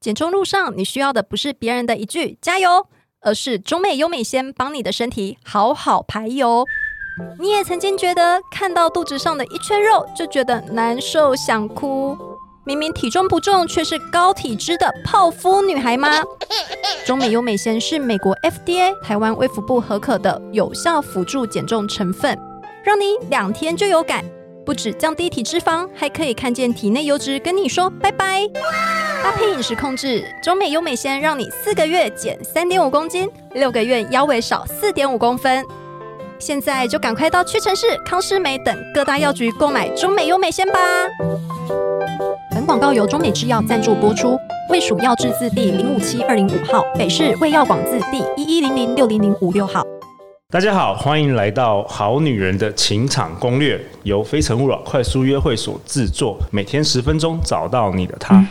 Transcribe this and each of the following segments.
减重路上，你需要的不是别人的一句“加油”，而是中美优美先帮你的身体好好排油。你也曾经觉得看到肚子上的一圈肉就觉得难受想哭，明明体重不重却是高体脂的泡芙女孩吗？中美优美先是美国 FDA、台湾卫福部核可的有效辅助减重成分，让你两天就有感。不止降低体脂肪，还可以看见体内油脂跟你说拜拜。搭配饮食控制，中美优美鲜让你四个月减三点五公斤，六个月腰围少四点五公分。现在就赶快到屈臣氏、康师美等各大药局购买中美优美鲜吧。本广告由中美制药赞助播出，卫署药字第零五七二零五号，北市卫药广字第一一零零六零零五六号。大家好，欢迎来到《好女人的情场攻略》，由非诚勿扰快速约会所制作，每天十分钟，找到你的他。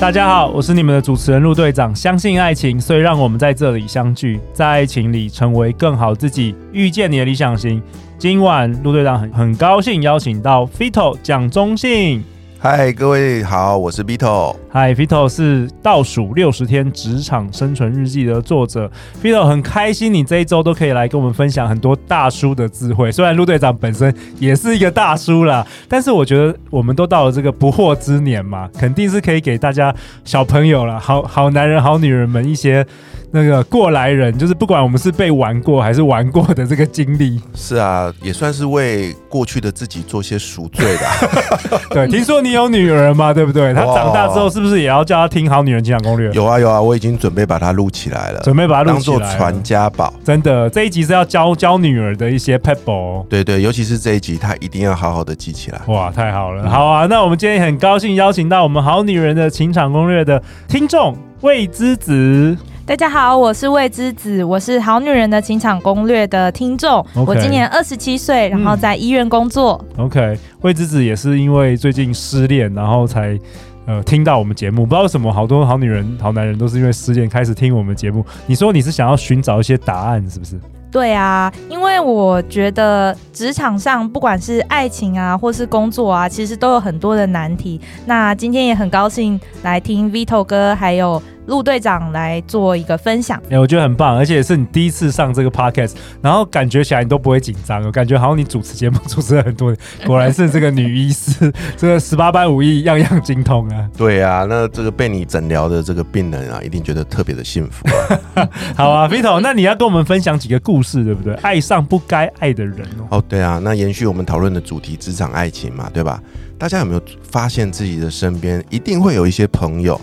大家好，我是你们的主持人陆队长。相信爱情，所以让我们在这里相聚，在爱情里成为更好自己，遇见你的理想型。今晚陆队长很很高兴邀请到 Fito 蒋中信。嗨，各位好，我是 Vito。嗨，Vito 是倒数六十天职场生存日记的作者。Vito 很开心，你这一周都可以来跟我们分享很多大叔的智慧。虽然陆队长本身也是一个大叔啦，但是我觉得我们都到了这个不惑之年嘛，肯定是可以给大家小朋友啦，好好男人、好女人们一些。那个过来人，就是不管我们是被玩过还是玩过的这个经历，是啊，也算是为过去的自己做些赎罪的。对，听说你有女儿嘛，对不对？她长大之后是不是也要叫她听《好女人情场攻略》？有啊有啊，我已经准备把它录起来了，准备把它录起来，当做传家宝。真的，这一集是要教教女儿的一些 pebble。对对，尤其是这一集，她一定要好好的记起来。哇，太好了！好啊，那我们今天很高兴邀请到我们《好女人的情场攻略》的听众魏之子。大家好，我是魏之子，我是好女人的情场攻略的听众。Okay, 我今年二十七岁，然后在医院工作。嗯、OK，魏之子也是因为最近失恋，然后才呃听到我们节目。不知道为什么，好多好女人、好男人都是因为失恋开始听我们节目。你说你是想要寻找一些答案，是不是？对啊，因为我觉得职场上不管是爱情啊，或是工作啊，其实都有很多的难题。那今天也很高兴来听 Vito 哥还有。陆队长来做一个分享，哎、欸，我觉得很棒，而且是你第一次上这个 podcast，然后感觉起来你都不会紧张，我感觉好像你主持节目主持了很多年，果然是这个女医师，这个十八般武艺样样精通啊。对啊，那这个被你诊疗的这个病人啊，一定觉得特别的幸福、啊。好啊，Vito，那你要跟我们分享几个故事，对不对？爱上不该爱的人哦。哦，对啊，那延续我们讨论的主题，职场爱情嘛，对吧？大家有没有发现自己的身边一定会有一些朋友，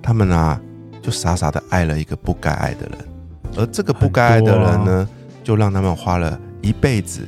他们啊。就傻傻的爱了一个不该爱的人，而这个不该爱的人呢，就让他们花了一辈子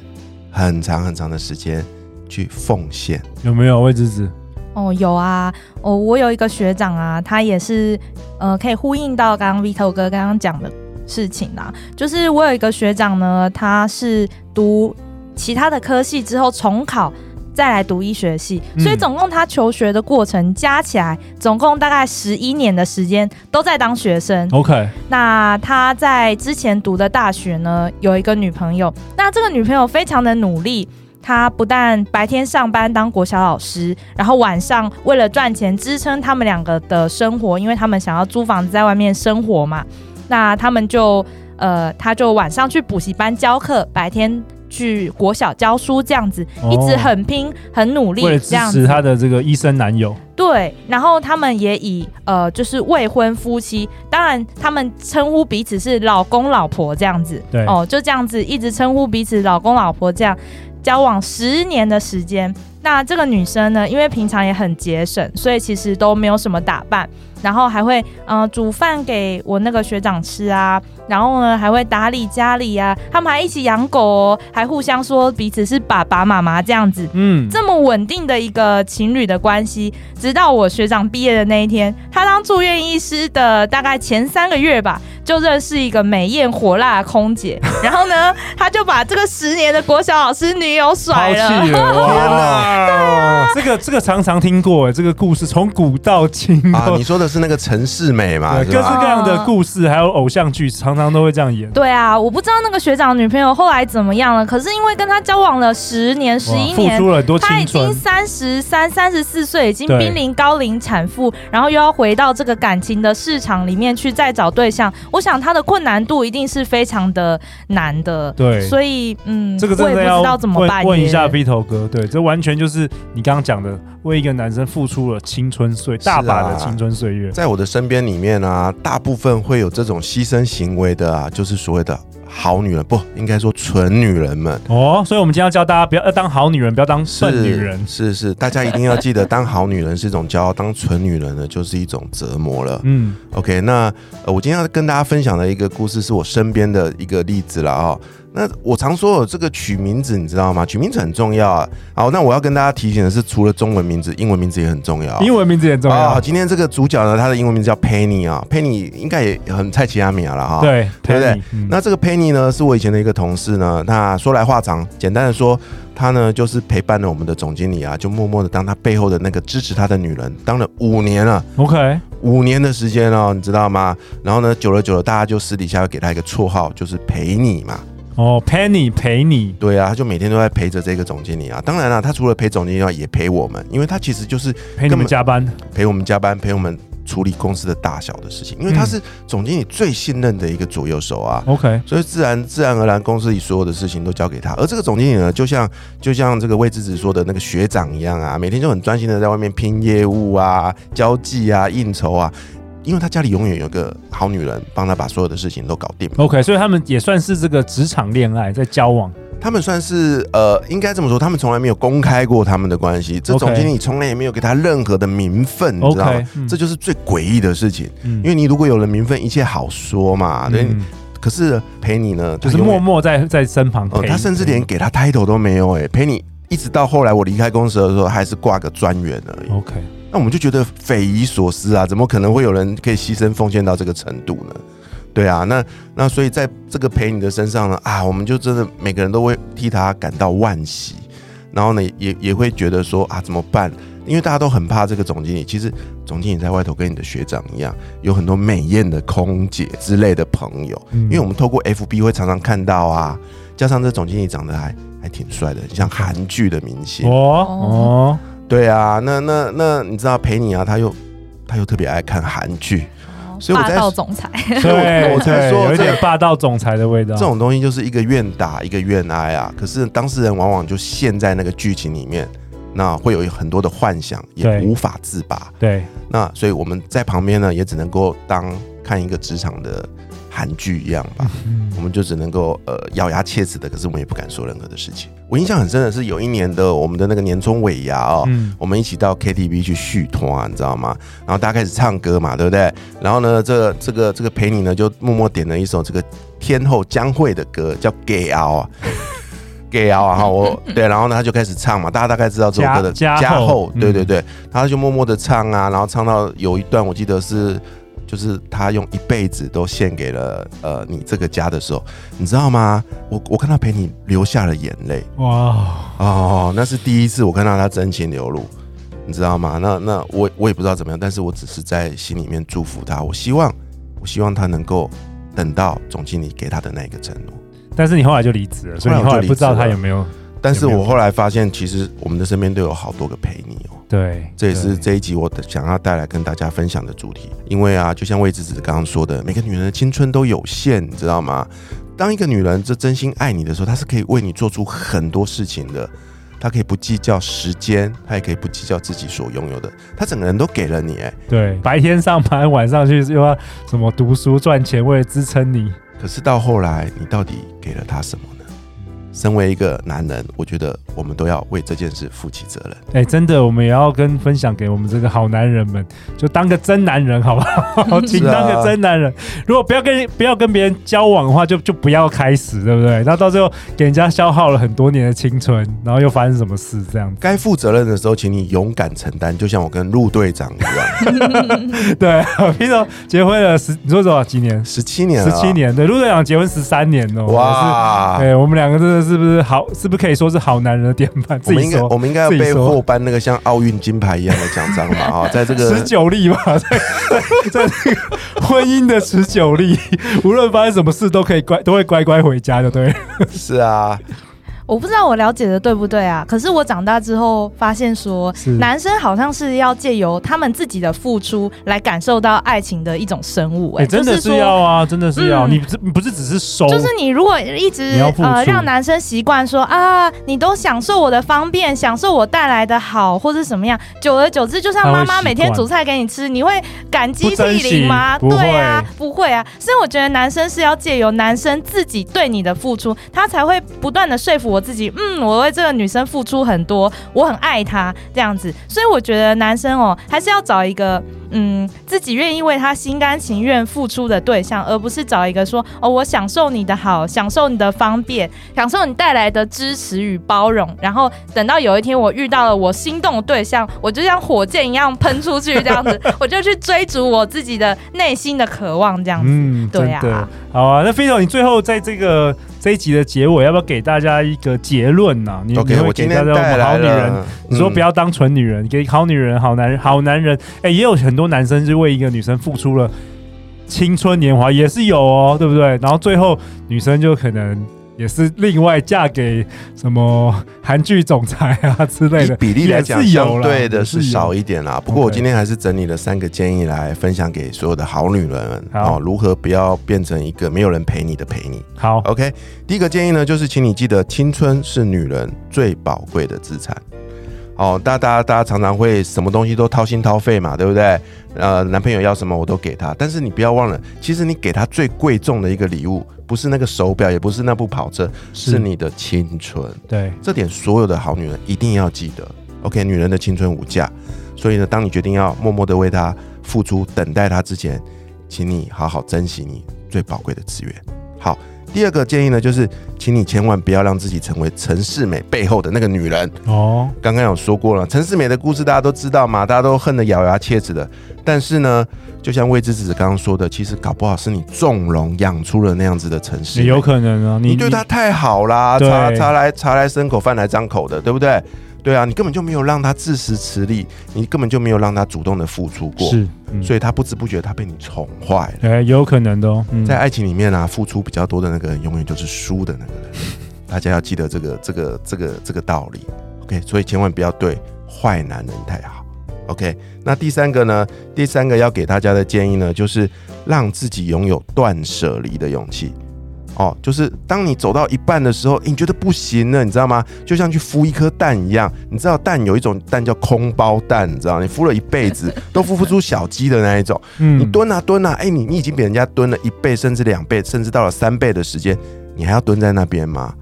很长很长的时间去奉献。有没有魏之子？哦，有啊。哦，我有一个学长啊，他也是呃，可以呼应到刚刚 Vito 哥刚刚讲的事情啦。就是我有一个学长呢，他是读其他的科系之后重考。再来读医学系，所以总共他求学的过程加起来，总共大概十一年的时间都在当学生。OK，那他在之前读的大学呢，有一个女朋友，那这个女朋友非常的努力，她不但白天上班当国小老师，然后晚上为了赚钱支撑他们两个的生活，因为他们想要租房子在外面生活嘛，那他们就呃，他就晚上去补习班教课，白天。去国小教书这样子，一直很拼、很努力，为了支持他的这个医生男友。对，然后他们也以呃，就是未婚夫妻，当然他们称呼彼此是老公老婆这样子。对哦，就这样子一直称呼彼此老公老婆这样交往十年的时间。那这个女生呢，因为平常也很节省，所以其实都没有什么打扮。然后还会嗯、呃、煮饭给我那个学长吃啊，然后呢还会打理家里啊，他们还一起养狗哦，还互相说彼此是爸爸妈妈这样子，嗯，这么稳定的一个情侣的关系，直到我学长毕业的那一天，他当住院医师的大概前三个月吧，就认识一个美艳火辣的空姐，然后呢，他就把这个十年的国小老师女友甩了。抛弃了，哇！天哪这个这个常常听过，这个故事从古到今啊，你说的是那个陈世美嘛？对，各式各样的故事，还有偶像剧，常常都会这样演。对啊，我不知道那个学长女朋友后来怎么样了。可是因为跟他交往了十年、十一年，付出了很多青春，他已经三十三、三十四岁，已经濒临高龄产妇，然后又要回到这个感情的市场里面去再找对象，我想他的困难度一定是非常的难的。对，所以嗯，这个真的要我也不知道怎么办。问一下 Vito 哥，对，这完全就是你刚刚讲的，为一个男生付出了青春岁，大把的青春岁月。在我的身边里面啊，大部分会有这种牺牲行为的啊，就是所谓的。好女人不应该说蠢女人们哦，所以我们今天要教大家不要要当好女人，不要当笨女人。是是，是，大家一定要记得，当好女人是一种骄傲，当蠢女人呢就是一种折磨了。嗯，OK，那呃，我今天要跟大家分享的一个故事，是我身边的一个例子了啊、哦。那我常说的这个取名字，你知道吗？取名字很重要啊。好，那我要跟大家提醒的是，除了中文名字，英文名字也很重要。英文名字也很重要。好，今天这个主角呢，他的英文名字叫 Penny 啊，Penny 应该也很菜奇亚米亚了哈。对，对不对？嗯、那这个 Penny 呢，是我以前的一个同事呢。那说来话长，简单的说，他呢就是陪伴了我们的总经理啊，就默默的当他背后的那个支持他的女人，当了五年了。OK，五年的时间哦，你知道吗？然后呢，久了久了，大家就私底下会给他一个绰号，就是陪你嘛。哦，Penny 陪你，对啊，他就每天都在陪着这个总经理啊。当然了，他除了陪总经理外，也陪我们，因为他其实就是陪你们加班，陪我们加班，陪我们处理公司的大小的事情。因为他是总经理最信任的一个左右手啊。OK，所以自然自然而然，公司里所有的事情都交给他。而这个总经理呢，就像就像这个魏之子说的那个学长一样啊，每天就很专心的在外面拼业务啊、交际啊、应酬啊。因为他家里永远有个好女人帮他把所有的事情都搞定。OK，所以他们也算是这个职场恋爱在交往。他们算是呃，应该这么说，他们从来没有公开过他们的关系。这总经理从来也没有给他任何的名分你知道吗？嗯、这就是最诡异的事情。嗯、因为你如果有了名分，一切好说嘛。对。嗯、可是陪你呢，就是默默在在身旁陪、呃。他甚至连给他 title 都没有哎、欸，陪你一直到后来我离开公司的时候，还是挂个专员而已。OK。那我们就觉得匪夷所思啊，怎么可能会有人可以牺牲奉献到这个程度呢？对啊，那那所以在这个陪你的身上呢，啊，我们就真的每个人都会替他感到惋惜，然后呢，也也会觉得说啊，怎么办？因为大家都很怕这个总经理。其实总经理在外头跟你的学长一样，有很多美艳的空姐之类的朋友，因为我们透过 FB 会常常看到啊，加上这总经理长得还还挺帅的，像韩剧的明星哦哦。对啊，那那那你知道陪你啊，他又他又特别爱看韩剧，哦、所以我在霸道总裁，所以我才说有点霸道总裁的味道。这种东西就是一个愿打一个愿挨啊，可是当事人往往就陷在那个剧情里面，那会有很多的幻想，也无法自拔。对，那所以我们在旁边呢，也只能够当看一个职场的。韩剧一样吧，我们就只能够呃咬牙切齿的，可是我们也不敢说任何的事情。我印象很深的是有一年的我们的那个年终尾牙哦，我们一起到 KTV 去续摊，你知道吗？然后大家开始唱歌嘛，对不对？然后呢，这个这个这个陪你呢就默默点了一首这个天后江蕙的歌，叫《给熬 》啊，《给熬》啊，我对，然后呢他就开始唱嘛，大家大概知道这首歌的加厚，对对对，他就默默的唱啊，然后唱到有一段我记得是。就是他用一辈子都献给了呃你这个家的时候，你知道吗？我我看到陪你流下了眼泪，哇哦，那是第一次我看到他真情流露，你知道吗？那那我我也不知道怎么样，但是我只是在心里面祝福他，我希望我希望他能够等到总经理给他的那个承诺。但是你后来就离职了，所以你后来不知道他有没有。但是我后来发现，其实我们的身边都有好多个陪你哦。对，这也是这一集我想要带来跟大家分享的主题。因为啊，就像魏子子刚刚说的，每个女人的青春都有限，你知道吗？当一个女人这真心爱你的时候，她是可以为你做出很多事情的。她可以不计较时间，她也可以不计较自己所拥有的，她整个人都给了你。哎，对，白天上班，晚上去又要什么读书赚钱，为了支撑你。可是到后来，你到底给了她什么呢？身为一个男人，我觉得我们都要为这件事负起责任。哎、欸，真的，我们也要跟分享给我们这个好男人们，就当个真男人，好不好？请当个真男人。如果不要跟不要跟别人交往的话，就就不要开始，对不对？那到最后给人家消耗了很多年的青春，然后又发生什么事？这样子，该负责任的时候，请你勇敢承担，就像我跟陆队长一样。对，Vito 结婚了十，你说多少？几年？十七年，十七年。对，陆队长结婚十三年哦。哇！对，我们两个真的是不是好？是不是可以说是好男人的典范？我们应该，我们应该要被获颁那个像奥运金牌一样的奖章嘛？哈，在这个持久力嘛，在在在这个婚姻的持久力，无论发生什么事都可以乖，都会乖乖回家，就对。是啊。我不知道我了解的对不对啊？可是我长大之后发现说，男生好像是要借由他们自己的付出来感受到爱情的一种生物，欸。哎、欸，真的是要啊，真的是要。嗯、你不不是只是收，就是你如果一直呃让男生习惯说啊，你都享受我的方便，享受我带来的好，或是什么样，久而久之，就像妈妈每天煮菜给你吃，你会感激涕零吗？对啊，不会啊。所以我觉得男生是要借由男生自己对你的付出，他才会不断的说服我。自己，嗯，我为这个女生付出很多，我很爱她这样子，所以我觉得男生哦，还是要找一个，嗯，自己愿意为他心甘情愿付出的对象，而不是找一个说，哦，我享受你的好，享受你的方便，享受你带来的支持与包容，然后等到有一天我遇到了我心动的对象，我就像火箭一样喷出去这样子，我就去追逐我自己的内心的渴望这样子，嗯，对呀、啊，好啊，那 Vito，你最后在这个。这一集的结尾要不要给大家一个结论呢、啊？你会给大家我们好女人，你说不要当纯女人，嗯、给好女人、好男人、好男人。哎，也有很多男生是为一个女生付出了青春年华，也是有哦，对不对？然后最后女生就可能。也是另外嫁给什么韩剧总裁啊之类的，比例来讲相对的是少一点啦。不过我今天还是整理了三个建议来分享给所有的好女人们哦，如何不要变成一个没有人陪你的陪你。好，OK。第一个建议呢，就是请你记得，青春是女人最宝贵的资产。哦，大家大家大家常常会什么东西都掏心掏肺嘛，对不对？呃，男朋友要什么我都给他，但是你不要忘了，其实你给他最贵重的一个礼物。不是那个手表，也不是那部跑车，是，是你的青春。对，这点所有的好女人一定要记得。OK，女人的青春无价，所以呢，当你决定要默默的为她付出，等待她之前，请你好好珍惜你最宝贵的资源。好，第二个建议呢，就是请你千万不要让自己成为陈世美背后的那个女人。哦，刚刚有说过了，陈世美的故事大家都知道嘛，大家都恨得咬牙切齿的。但是呢，就像魏之子刚刚说的，其实搞不好是你纵容养出了那样子的陈世美，有可能啊，你，你对他太好啦，茶茶来茶来伸口，饭来张口的，对不对？对啊，你根本就没有让他自食其力，你根本就没有让他主动的付出过，是，嗯、所以他不知不觉他被你宠坏了。哎，有可能的哦，嗯、在爱情里面啊，付出比较多的那个人，永远就是输的那个人。大家要记得这个这个这个这个道理。OK，所以千万不要对坏男人太好。OK，那第三个呢？第三个要给大家的建议呢，就是让自己拥有断舍离的勇气。哦，就是当你走到一半的时候，你觉得不行了，你知道吗？就像去孵一颗蛋一样，你知道蛋有一种蛋叫空包蛋，你知道，你孵了一辈子 都孵不出小鸡的那一种。嗯，你蹲啊蹲啊，哎，你你已经比人家蹲了一倍，甚至两倍，甚至到了三倍的时间，你还要蹲在那边吗？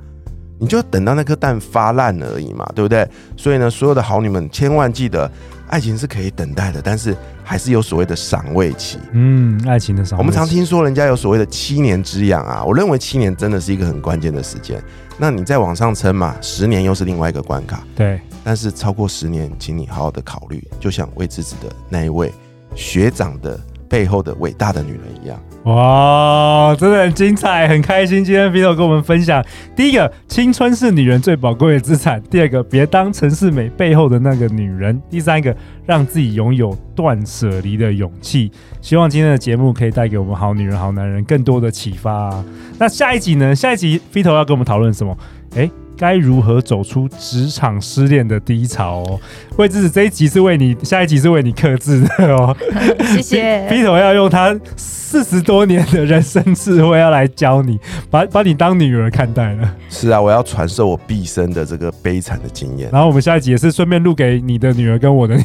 你就等到那颗蛋发烂而已嘛，对不对？所以呢，所有的好女们千万记得。爱情是可以等待的，但是还是有所谓的赏味期。嗯，爱情的赏。我们常听说人家有所谓的七年之痒啊，我认为七年真的是一个很关键的时间。那你再往上撑嘛，十年又是另外一个关卡。对，但是超过十年，请你好好的考虑，就像魏之子的那一位学长的背后的伟大的女人一样。哇，真的很精彩，很开心。今天 Vito 跟我们分享，第一个，青春是女人最宝贵的资产；第二个，别当陈世美背后的那个女人；第三个，让自己拥有断舍离的勇气。希望今天的节目可以带给我们好女人、好男人更多的启发啊。那下一集呢？下一集 Vito 要跟我们讨论什么？诶。该如何走出职场失恋的低潮哦？魏之子这一集是为你，下一集是为你克制的哦。谢谢。Peter 要用他四十多年的人生智慧要来教你，把把你当女儿看待了。是啊，我要传授我毕生的这个悲惨的经验。然后我们下一集也是顺便录给你的女儿跟我的女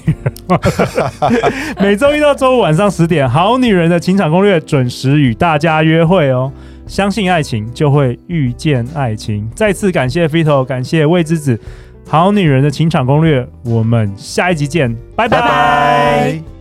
儿。每周一到周五晚上十点，《好女人的情场攻略》准时与大家约会哦。相信爱情，就会遇见爱情。再次感谢 Fito，感谢未知子。好女人的情场攻略，我们下一集见，拜拜